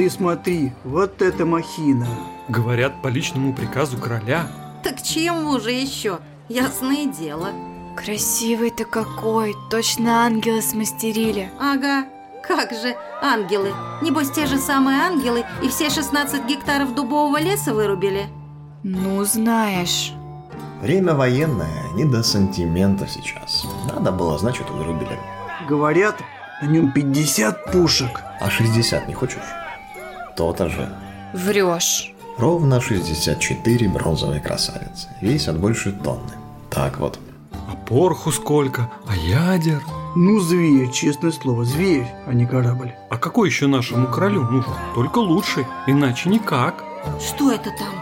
Смотри, смотри, вот это махина. Говорят, по личному приказу короля. Так чему же еще? Ясное дело. Красивый-то какой, точно ангелы смастерили. Ага, как же, ангелы. Небось, те же самые ангелы и все 16 гектаров дубового леса вырубили? Ну, знаешь. Время военное, не до сантиментов сейчас. Надо было, значит, вырубили. Говорят, на нем 50 пушек. А 60 не хочешь? То-то же. Врешь. Ровно 64 бронзовые красавицы. Весят больше тонны. Так вот. А пороху сколько? А ядер? Ну, зверь, честное слово, зверь, а не корабль. А какой еще нашему королю нужен? Только лучший, иначе никак. Что это там?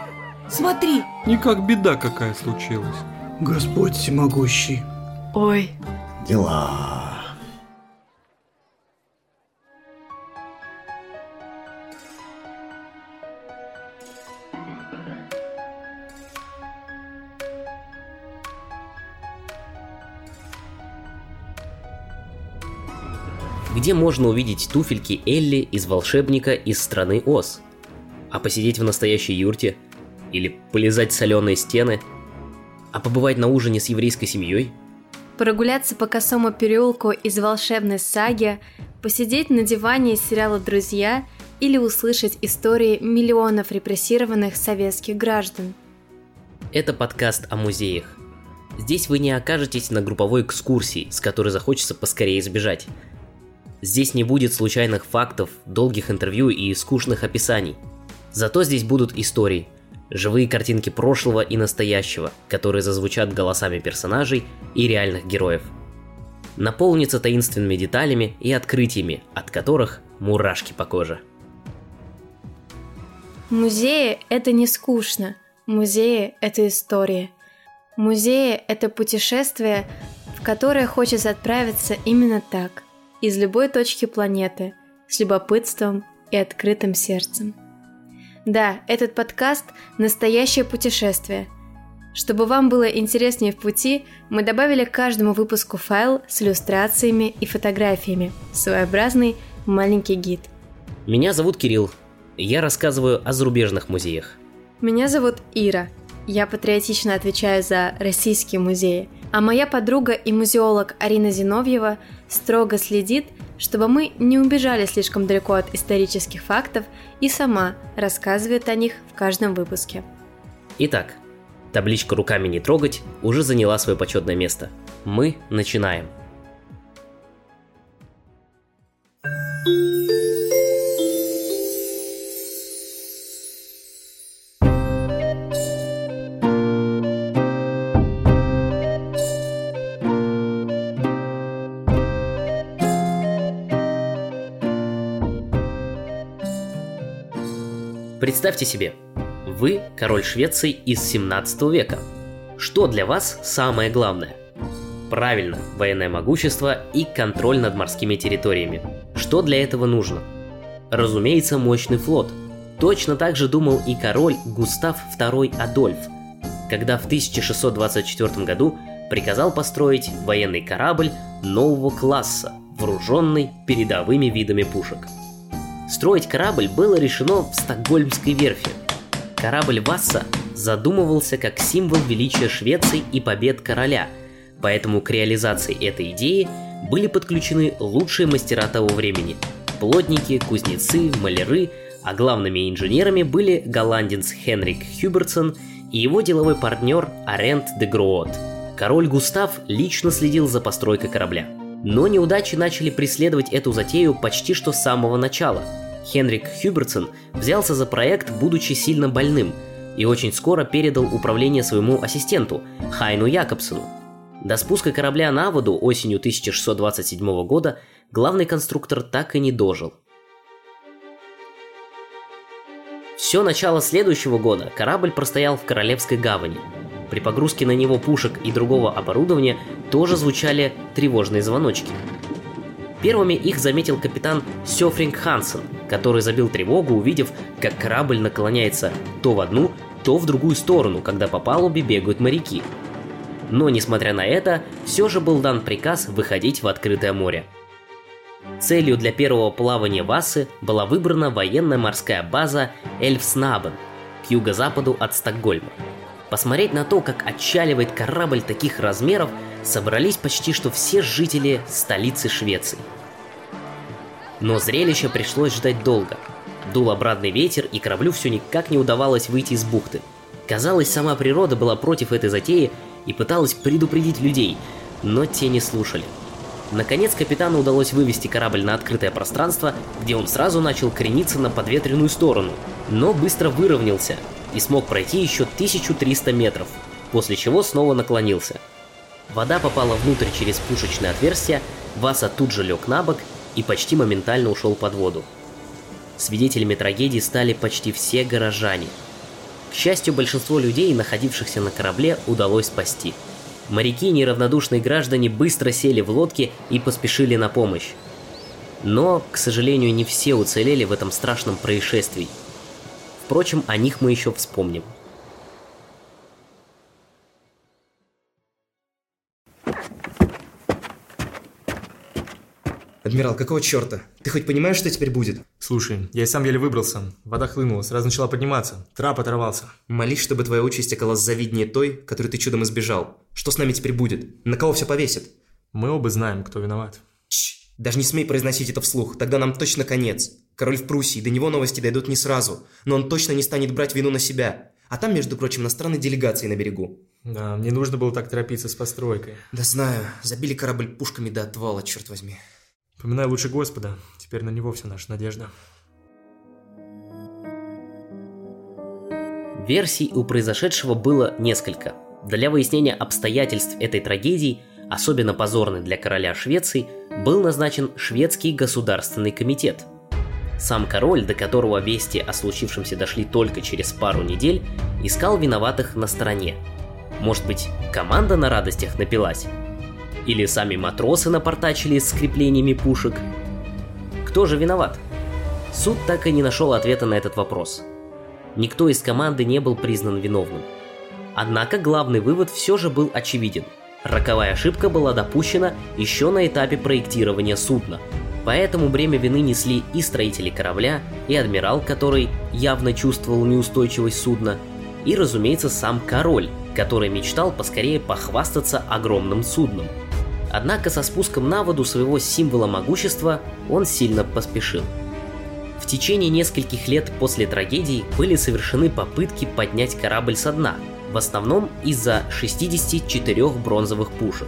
Смотри, Никак беда какая случилась. Господь всемогущий. Ой, Дела. Где можно увидеть туфельки Элли из волшебника из страны Оз. А посидеть в настоящей юрте? Или полезать соленые стены? А побывать на ужине с еврейской семьей? Прогуляться по косому переулку из волшебной саги, посидеть на диване из сериала «Друзья» или услышать истории миллионов репрессированных советских граждан. Это подкаст о музеях. Здесь вы не окажетесь на групповой экскурсии, с которой захочется поскорее избежать. Здесь не будет случайных фактов, долгих интервью и скучных описаний. Зато здесь будут истории, живые картинки прошлого и настоящего, которые зазвучат голосами персонажей и реальных героев. Наполнится таинственными деталями и открытиями, от которых мурашки по коже. Музеи – это не скучно. Музеи – это история. Музеи – это путешествие, в которое хочется отправиться именно так, из любой точки планеты, с любопытством и открытым сердцем. Да, этот подкаст – настоящее путешествие. Чтобы вам было интереснее в пути, мы добавили к каждому выпуску файл с иллюстрациями и фотографиями, своеобразный маленький гид. Меня зовут Кирилл. Я рассказываю о зарубежных музеях. Меня зовут Ира. Я патриотично отвечаю за российские музеи, а моя подруга и музеолог Арина Зиновьева строго следит, чтобы мы не убежали слишком далеко от исторических фактов и сама рассказывает о них в каждом выпуске. Итак, табличка «Руками не трогать» уже заняла свое почетное место. Мы начинаем. Представьте себе, вы король Швеции из 17 века. Что для вас самое главное? Правильно, военное могущество и контроль над морскими территориями. Что для этого нужно? Разумеется, мощный флот. Точно так же думал и король Густав II Адольф, когда в 1624 году приказал построить военный корабль нового класса, вооруженный передовыми видами пушек – Строить корабль было решено в Стокгольмской верфи. Корабль Васса задумывался как символ величия Швеции и побед короля, поэтому к реализации этой идеи были подключены лучшие мастера того времени – плотники, кузнецы, маляры, а главными инженерами были голландец Хенрик Хюбертсон и его деловой партнер Арент де Гроот. Король Густав лично следил за постройкой корабля – но неудачи начали преследовать эту затею почти что с самого начала. Хенрик Хюбертсон взялся за проект, будучи сильно больным, и очень скоро передал управление своему ассистенту, Хайну Якобсону. До спуска корабля на воду осенью 1627 года главный конструктор так и не дожил. Все начало следующего года корабль простоял в Королевской гавани – при погрузке на него пушек и другого оборудования тоже звучали тревожные звоночки. Первыми их заметил капитан Сёфринг Хансен, который забил тревогу, увидев, как корабль наклоняется то в одну, то в другую сторону, когда по палубе бегают моряки. Но, несмотря на это, все же был дан приказ выходить в открытое море. Целью для первого плавания Васы была выбрана военная морская база Эльфснабен к юго-западу от Стокгольма. Посмотреть на то, как отчаливает корабль таких размеров, собрались почти что все жители столицы Швеции. Но зрелище пришлось ждать долго. Дул обратный ветер, и кораблю все никак не удавалось выйти из бухты. Казалось, сама природа была против этой затеи и пыталась предупредить людей, но те не слушали. Наконец капитану удалось вывести корабль на открытое пространство, где он сразу начал крениться на подветренную сторону, но быстро выровнялся и смог пройти еще 1300 метров, после чего снова наклонился. Вода попала внутрь через пушечное отверстие, Васа тут же лег на бок и почти моментально ушел под воду. Свидетелями трагедии стали почти все горожане. К счастью, большинство людей, находившихся на корабле, удалось спасти. Моряки и неравнодушные граждане быстро сели в лодки и поспешили на помощь. Но, к сожалению, не все уцелели в этом страшном происшествии. Впрочем, о них мы еще вспомним. Адмирал, какого черта? Ты хоть понимаешь, что теперь будет? Слушай, я и сам еле выбрался. Вода хлынула, сразу начала подниматься. Трап оторвался. Молись, чтобы твоя участь оказалась завиднее той, которой ты чудом избежал. Что с нами теперь будет? На кого все повесят? Мы оба знаем, кто виноват. Чш, даже не смей произносить это вслух, тогда нам точно конец. Король в Пруссии, до него новости дойдут не сразу, но он точно не станет брать вину на себя. А там, между прочим, иностранные делегации на берегу. Да, мне нужно было так торопиться с постройкой. Да знаю, забили корабль пушками до отвала, черт возьми. Поминай лучше Господа, теперь на него вся наша надежда. Версий у произошедшего было несколько. Для выяснения обстоятельств этой трагедии, особенно позорной для короля Швеции, был назначен шведский государственный комитет. Сам король, до которого вести о случившемся дошли только через пару недель, искал виноватых на стороне. Может быть, команда на радостях напилась? Или сами матросы напортачили с скреплениями пушек? Кто же виноват? Суд так и не нашел ответа на этот вопрос. Никто из команды не был признан виновным. Однако главный вывод все же был очевиден. Роковая ошибка была допущена еще на этапе проектирования судна. Поэтому бремя вины несли и строители корабля, и адмирал, который явно чувствовал неустойчивость судна, и, разумеется, сам король, который мечтал поскорее похвастаться огромным судном – Однако со спуском на воду своего символа могущества он сильно поспешил. В течение нескольких лет после трагедии были совершены попытки поднять корабль со дна, в основном из-за 64 бронзовых пушек.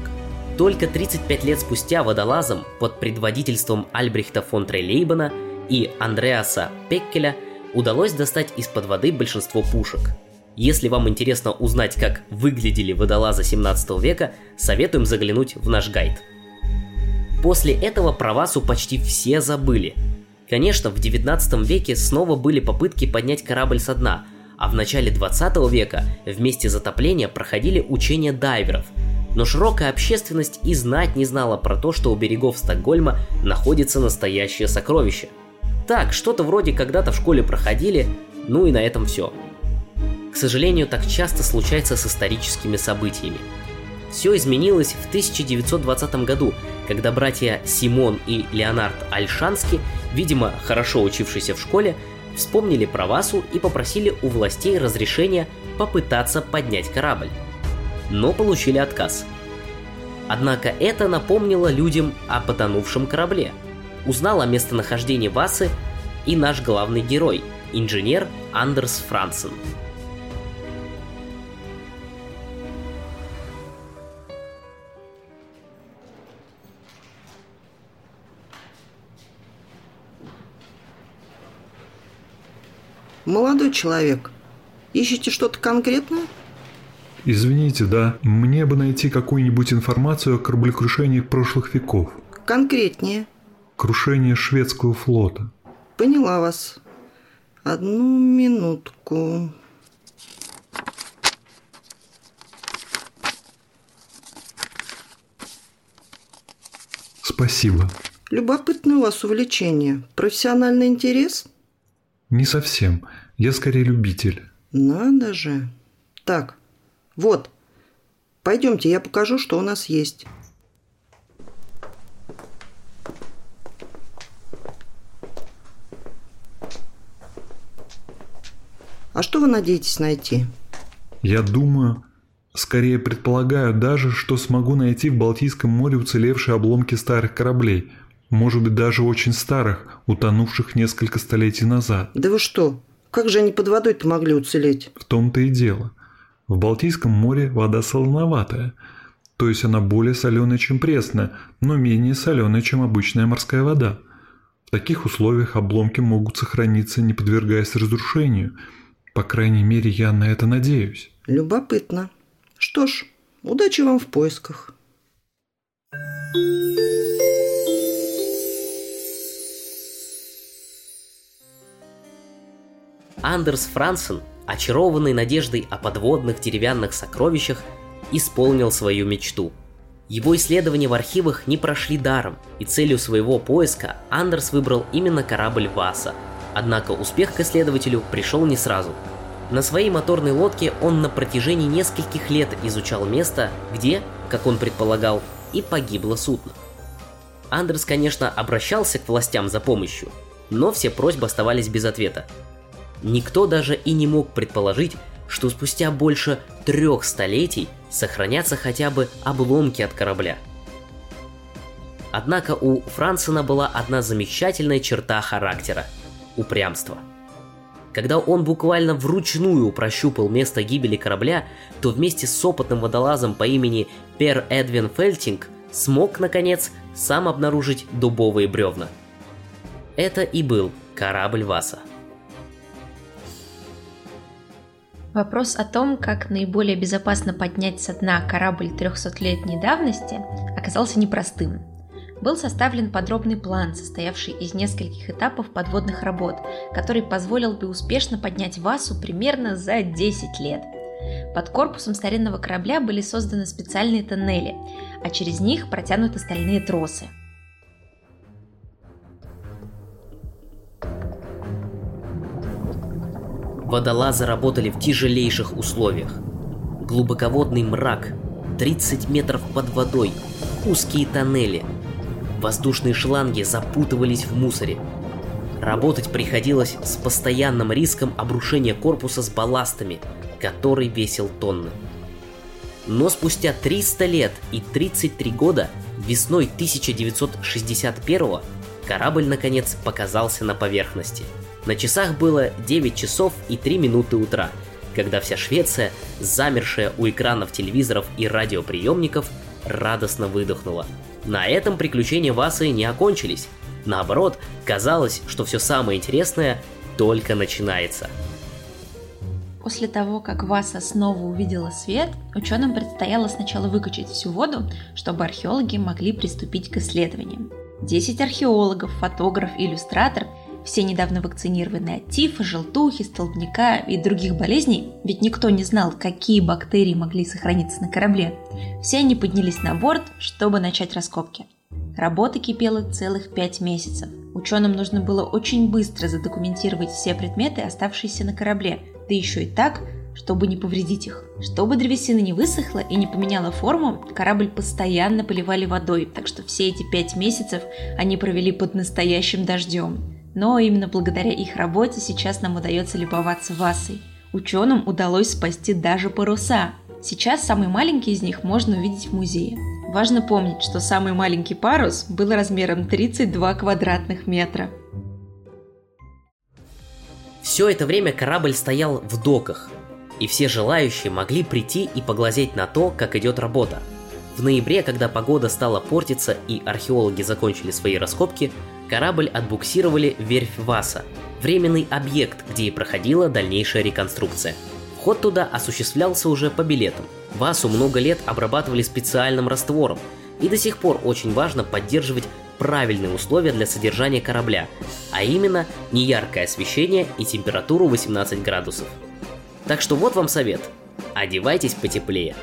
Только 35 лет спустя водолазам под предводительством Альбрехта фон Трейлейбена и Андреаса Пеккеля удалось достать из-под воды большинство пушек – если вам интересно узнать, как выглядели водолазы 17 века, советуем заглянуть в наш гайд. После этого про Васу почти все забыли. Конечно, в 19 веке снова были попытки поднять корабль со дна, а в начале 20 века вместе затопления проходили учения дайверов. Но широкая общественность и знать не знала про то, что у берегов Стокгольма находится настоящее сокровище. Так, что-то вроде когда-то в школе проходили, ну и на этом все. К сожалению, так часто случается с историческими событиями. Все изменилось в 1920 году, когда братья Симон и Леонард Альшански, видимо, хорошо учившиеся в школе, вспомнили про Васу и попросили у властей разрешения попытаться поднять корабль. Но получили отказ. Однако это напомнило людям о потонувшем корабле. Узнал о местонахождении Васы и наш главный герой, инженер Андерс Франсен – Молодой человек, ищете что-то конкретное? Извините, да. Мне бы найти какую-нибудь информацию о кораблекрушениях прошлых веков. Конкретнее. Крушение шведского флота. Поняла вас. Одну минутку. Спасибо. Любопытное у вас увлечение. Профессиональный интерес? Не совсем. Я скорее любитель. Надо же. Так, вот. Пойдемте, я покажу, что у нас есть. А что вы надеетесь найти? Я думаю, скорее предполагаю даже, что смогу найти в Балтийском море уцелевшие обломки старых кораблей. Может быть, даже очень старых, утонувших несколько столетий назад. Да вы что? Как же они под водой-то могли уцелеть? В том-то и дело – в Балтийском море вода солоноватая, то есть она более соленая, чем пресная, но менее соленая, чем обычная морская вода. В таких условиях обломки могут сохраниться, не подвергаясь разрушению. По крайней мере, я на это надеюсь. Любопытно. Что ж, удачи вам в поисках. Андерс Франсен, очарованный надеждой о подводных деревянных сокровищах, исполнил свою мечту. Его исследования в архивах не прошли даром, и целью своего поиска Андерс выбрал именно корабль Васа. Однако успех к исследователю пришел не сразу. На своей моторной лодке он на протяжении нескольких лет изучал место, где, как он предполагал, и погибло судно. Андерс, конечно, обращался к властям за помощью, но все просьбы оставались без ответа. Никто даже и не мог предположить, что спустя больше трех столетий сохранятся хотя бы обломки от корабля. Однако у Франсена была одна замечательная черта характера – упрямство. Когда он буквально вручную прощупал место гибели корабля, то вместе с опытным водолазом по имени Пер Эдвин Фельтинг смог, наконец, сам обнаружить дубовые бревна. Это и был корабль Васа – Вопрос о том, как наиболее безопасно поднять со дна корабль 300-летней давности, оказался непростым. Был составлен подробный план, состоявший из нескольких этапов подводных работ, который позволил бы успешно поднять Васу примерно за 10 лет. Под корпусом старинного корабля были созданы специальные тоннели, а через них протянуты стальные тросы – Водолазы работали в тяжелейших условиях. Глубоководный мрак, 30 метров под водой, узкие тоннели. Воздушные шланги запутывались в мусоре. Работать приходилось с постоянным риском обрушения корпуса с балластами, который весил тонны. Но спустя 300 лет и 33 года, весной 1961 корабль наконец показался на поверхности – на часах было 9 часов и 3 минуты утра, когда вся Швеция, замершая у экранов телевизоров и радиоприемников, радостно выдохнула. На этом приключения Васы не окончились. Наоборот, казалось, что все самое интересное только начинается. После того, как Васа снова увидела свет, ученым предстояло сначала выкачать всю воду, чтобы археологи могли приступить к исследованиям. Десять археологов, фотограф иллюстратор все недавно вакцинированные от тифа, желтухи, столбняка и других болезней, ведь никто не знал, какие бактерии могли сохраниться на корабле, все они поднялись на борт, чтобы начать раскопки. Работа кипела целых пять месяцев. Ученым нужно было очень быстро задокументировать все предметы, оставшиеся на корабле, да еще и так, чтобы не повредить их. Чтобы древесина не высохла и не поменяла форму, корабль постоянно поливали водой, так что все эти пять месяцев они провели под настоящим дождем. Но именно благодаря их работе сейчас нам удается любоваться Васой. Ученым удалось спасти даже паруса. Сейчас самый маленький из них можно увидеть в музее. Важно помнить, что самый маленький парус был размером 32 квадратных метра. Все это время корабль стоял в доках, и все желающие могли прийти и поглазеть на то, как идет работа. В ноябре, когда погода стала портиться и археологи закончили свои раскопки, корабль отбуксировали в верфь Васа, временный объект, где и проходила дальнейшая реконструкция. Вход туда осуществлялся уже по билетам. Васу много лет обрабатывали специальным раствором, и до сих пор очень важно поддерживать правильные условия для содержания корабля, а именно неяркое освещение и температуру 18 градусов. Так что вот вам совет. Одевайтесь потеплее.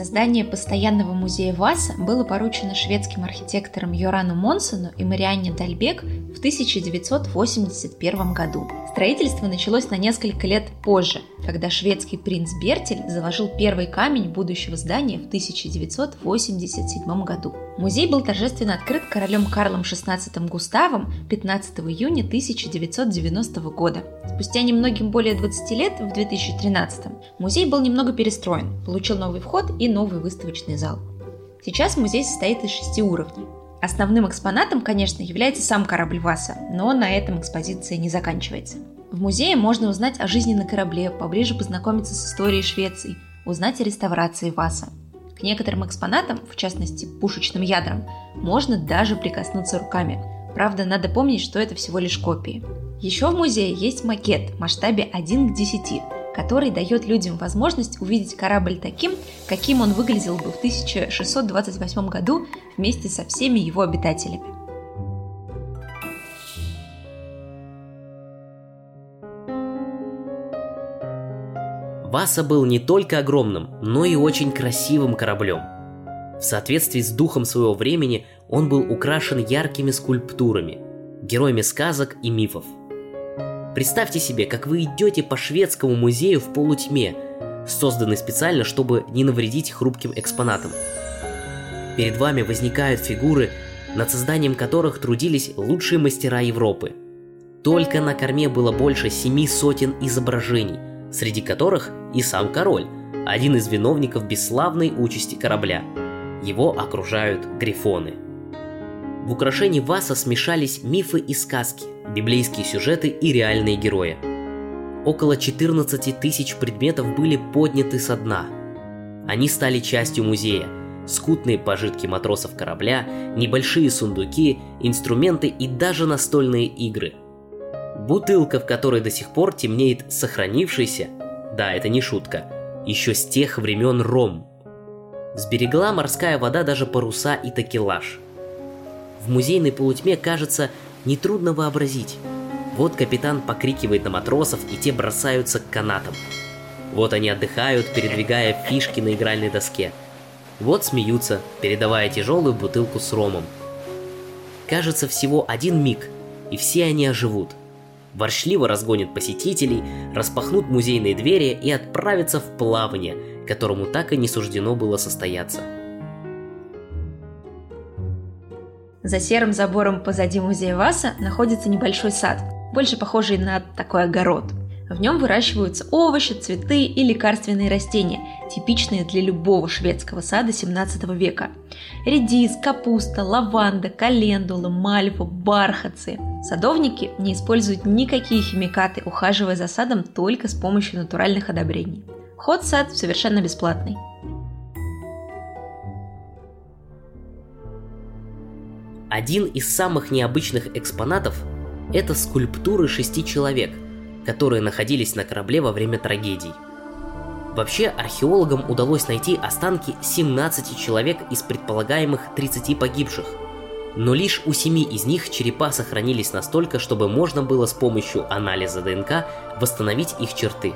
Создание постоянного музея Васа было поручено шведским архитекторам Йорану Монсону и Марианне Дальбек в 1981 году. Строительство началось на несколько лет позже, когда шведский принц Бертель заложил первый камень будущего здания в 1987 году. Музей был торжественно открыт королем Карлом XVI Густавом 15 июня 1990 года. Спустя немногим более 20 лет, в 2013, музей был немного перестроен, получил новый вход и новый выставочный зал. Сейчас музей состоит из шести уровней. Основным экспонатом, конечно, является сам корабль Васа, но на этом экспозиция не заканчивается. В музее можно узнать о жизни на корабле, поближе познакомиться с историей Швеции, узнать о реставрации Васа. К некоторым экспонатам, в частности пушечным ядрам, можно даже прикоснуться руками. Правда, надо помнить, что это всего лишь копии. Еще в музее есть макет в масштабе 1 к 10, который дает людям возможность увидеть корабль таким, каким он выглядел бы в 1628 году вместе со всеми его обитателями. Васа был не только огромным, но и очень красивым кораблем. В соответствии с духом своего времени он был украшен яркими скульптурами, героями сказок и мифов – Представьте себе, как вы идете по шведскому музею в полутьме, созданный специально, чтобы не навредить хрупким экспонатам. Перед вами возникают фигуры, над созданием которых трудились лучшие мастера Европы. Только на корме было больше семи сотен изображений, среди которых и сам король, один из виновников бесславной участи корабля. Его окружают грифоны – в украшении Васа смешались мифы и сказки, библейские сюжеты и реальные герои. Около 14 тысяч предметов были подняты со дна. Они стали частью музея. Скутные пожитки матросов корабля, небольшие сундуки, инструменты и даже настольные игры. Бутылка, в которой до сих пор темнеет сохранившийся, да, это не шутка, еще с тех времен ром. Сберегла морская вода даже паруса и такелаж – в музейной полутьме кажется нетрудно вообразить. Вот капитан покрикивает на матросов, и те бросаются к канатам. Вот они отдыхают, передвигая фишки на игральной доске. Вот смеются, передавая тяжелую бутылку с ромом. Кажется, всего один миг, и все они оживут. Воршливо разгонят посетителей, распахнут музейные двери и отправятся в плавание, которому так и не суждено было состояться. За серым забором позади музея Васа находится небольшой сад, больше похожий на такой огород. В нем выращиваются овощи, цветы и лекарственные растения, типичные для любого шведского сада 17 века. Редис, капуста, лаванда, календула, мальва, бархатцы. Садовники не используют никакие химикаты, ухаживая за садом только с помощью натуральных одобрений. Ход в сад совершенно бесплатный. Один из самых необычных экспонатов – это скульптуры шести человек, которые находились на корабле во время трагедий. Вообще, археологам удалось найти останки 17 человек из предполагаемых 30 погибших, но лишь у семи из них черепа сохранились настолько, чтобы можно было с помощью анализа ДНК восстановить их черты.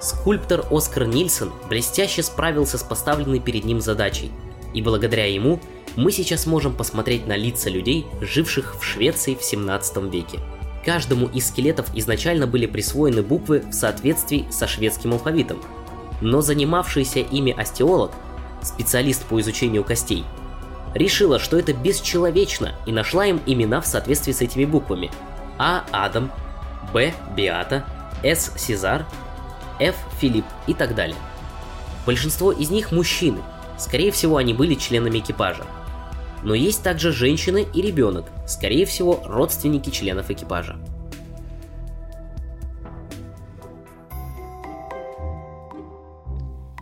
Скульптор Оскар Нильсон блестяще справился с поставленной перед ним задачей, и благодаря ему – мы сейчас можем посмотреть на лица людей, живших в Швеции в 17 веке. Каждому из скелетов изначально были присвоены буквы в соответствии со шведским алфавитом. Но занимавшийся ими остеолог, специалист по изучению костей, решила, что это бесчеловечно и нашла им имена в соответствии с этими буквами. А. Адам, Б. Биата, С. Сезар, Ф. Филипп и так далее. Большинство из них мужчины, скорее всего они были членами экипажа – но есть также женщины и ребенок, скорее всего, родственники членов экипажа.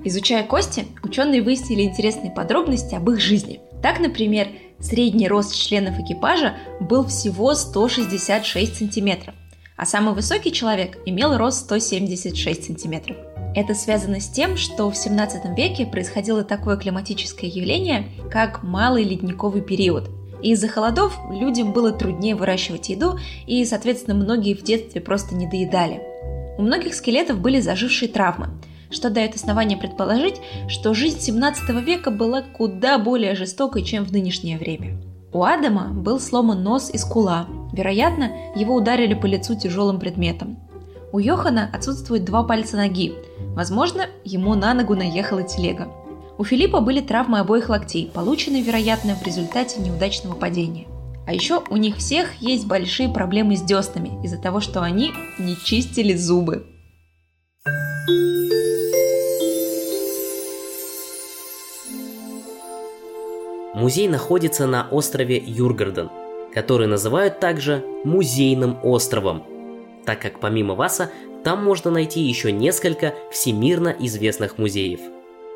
Изучая кости, ученые выяснили интересные подробности об их жизни. Так, например, средний рост членов экипажа был всего 166 сантиметров, а самый высокий человек имел рост 176 сантиметров. Это связано с тем, что в 17 веке происходило такое климатическое явление, как малый ледниковый период. Из-за холодов людям было труднее выращивать еду, и, соответственно, многие в детстве просто не доедали. У многих скелетов были зажившие травмы, что дает основание предположить, что жизнь 17 века была куда более жестокой, чем в нынешнее время. У Адама был сломан нос и скула, Вероятно, его ударили по лицу тяжелым предметом. У Йохана отсутствует два пальца ноги. Возможно, ему на ногу наехала телега. У Филиппа были травмы обоих локтей, полученные, вероятно, в результате неудачного падения. А еще у них всех есть большие проблемы с деснами из-за того, что они не чистили зубы. Музей находится на острове Юргарден, который называют также Музейным островом, так как помимо Васа там можно найти еще несколько всемирно известных музеев.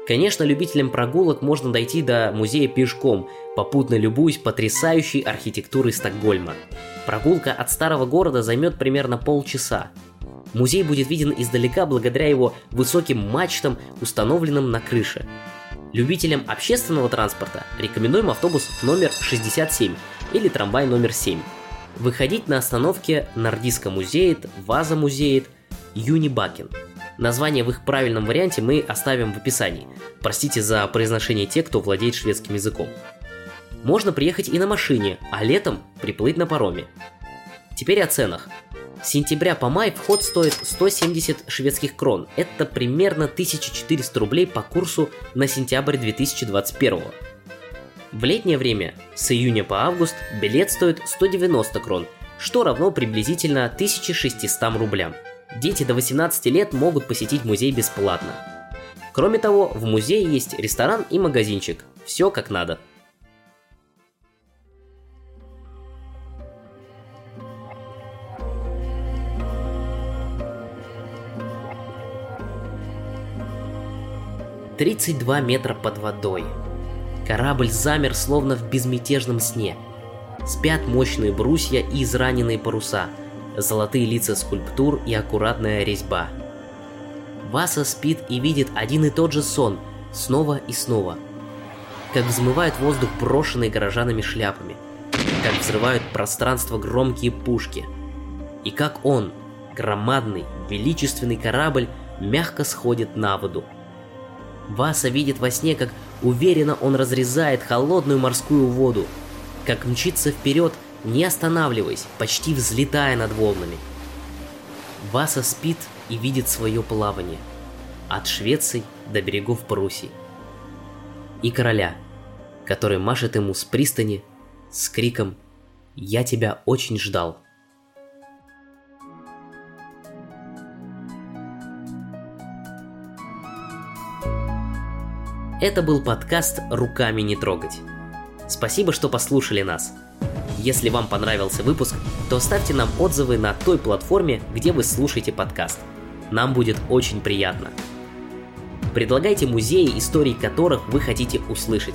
Конечно, любителям прогулок можно дойти до музея пешком, попутно любуясь потрясающей архитектурой Стокгольма. Прогулка от старого города займет примерно полчаса. Музей будет виден издалека благодаря его высоким мачтам, установленным на крыше. Любителям общественного транспорта рекомендуем автобус номер 67 или трамвай номер 7. Выходить на остановке Нордиска музеет, Ваза музеет, Юнибакен. Название в их правильном варианте мы оставим в описании. Простите за произношение те, кто владеет шведским языком. Можно приехать и на машине, а летом приплыть на пароме. Теперь о ценах. С сентября по май вход стоит 170 шведских крон. Это примерно 1400 рублей по курсу на сентябрь 2021. В летнее время с июня по август билет стоит 190 крон, что равно приблизительно 1600 рублям. Дети до 18 лет могут посетить музей бесплатно. Кроме того, в музее есть ресторан и магазинчик. Все как надо. Тридцать два метра под водой. Корабль замер словно в безмятежном сне. Спят мощные брусья и израненные паруса, золотые лица скульптур и аккуратная резьба. Васа спит и видит один и тот же сон, снова и снова. Как взмывает воздух брошенные горожанами шляпами, как взрывают пространство громкие пушки. И как он, громадный, величественный корабль, мягко сходит на воду. Васа видит во сне, как уверенно он разрезает холодную морскую воду, как мчится вперед, не останавливаясь, почти взлетая над волнами. Васа спит и видит свое плавание. От Швеции до берегов Пруссии. И короля, который машет ему с пристани с криком «Я тебя очень ждал». Это был подкаст «Руками не трогать». Спасибо, что послушали нас. Если вам понравился выпуск, то ставьте нам отзывы на той платформе, где вы слушаете подкаст. Нам будет очень приятно. Предлагайте музеи, истории которых вы хотите услышать.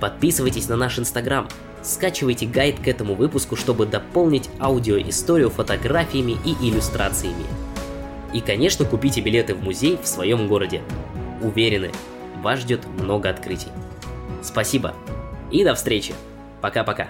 Подписывайтесь на наш инстаграм, скачивайте гайд к этому выпуску, чтобы дополнить аудиоисторию фотографиями и иллюстрациями. И, конечно, купите билеты в музей в своем городе. Уверены, вас ждет много открытий. Спасибо и до встречи. Пока-пока.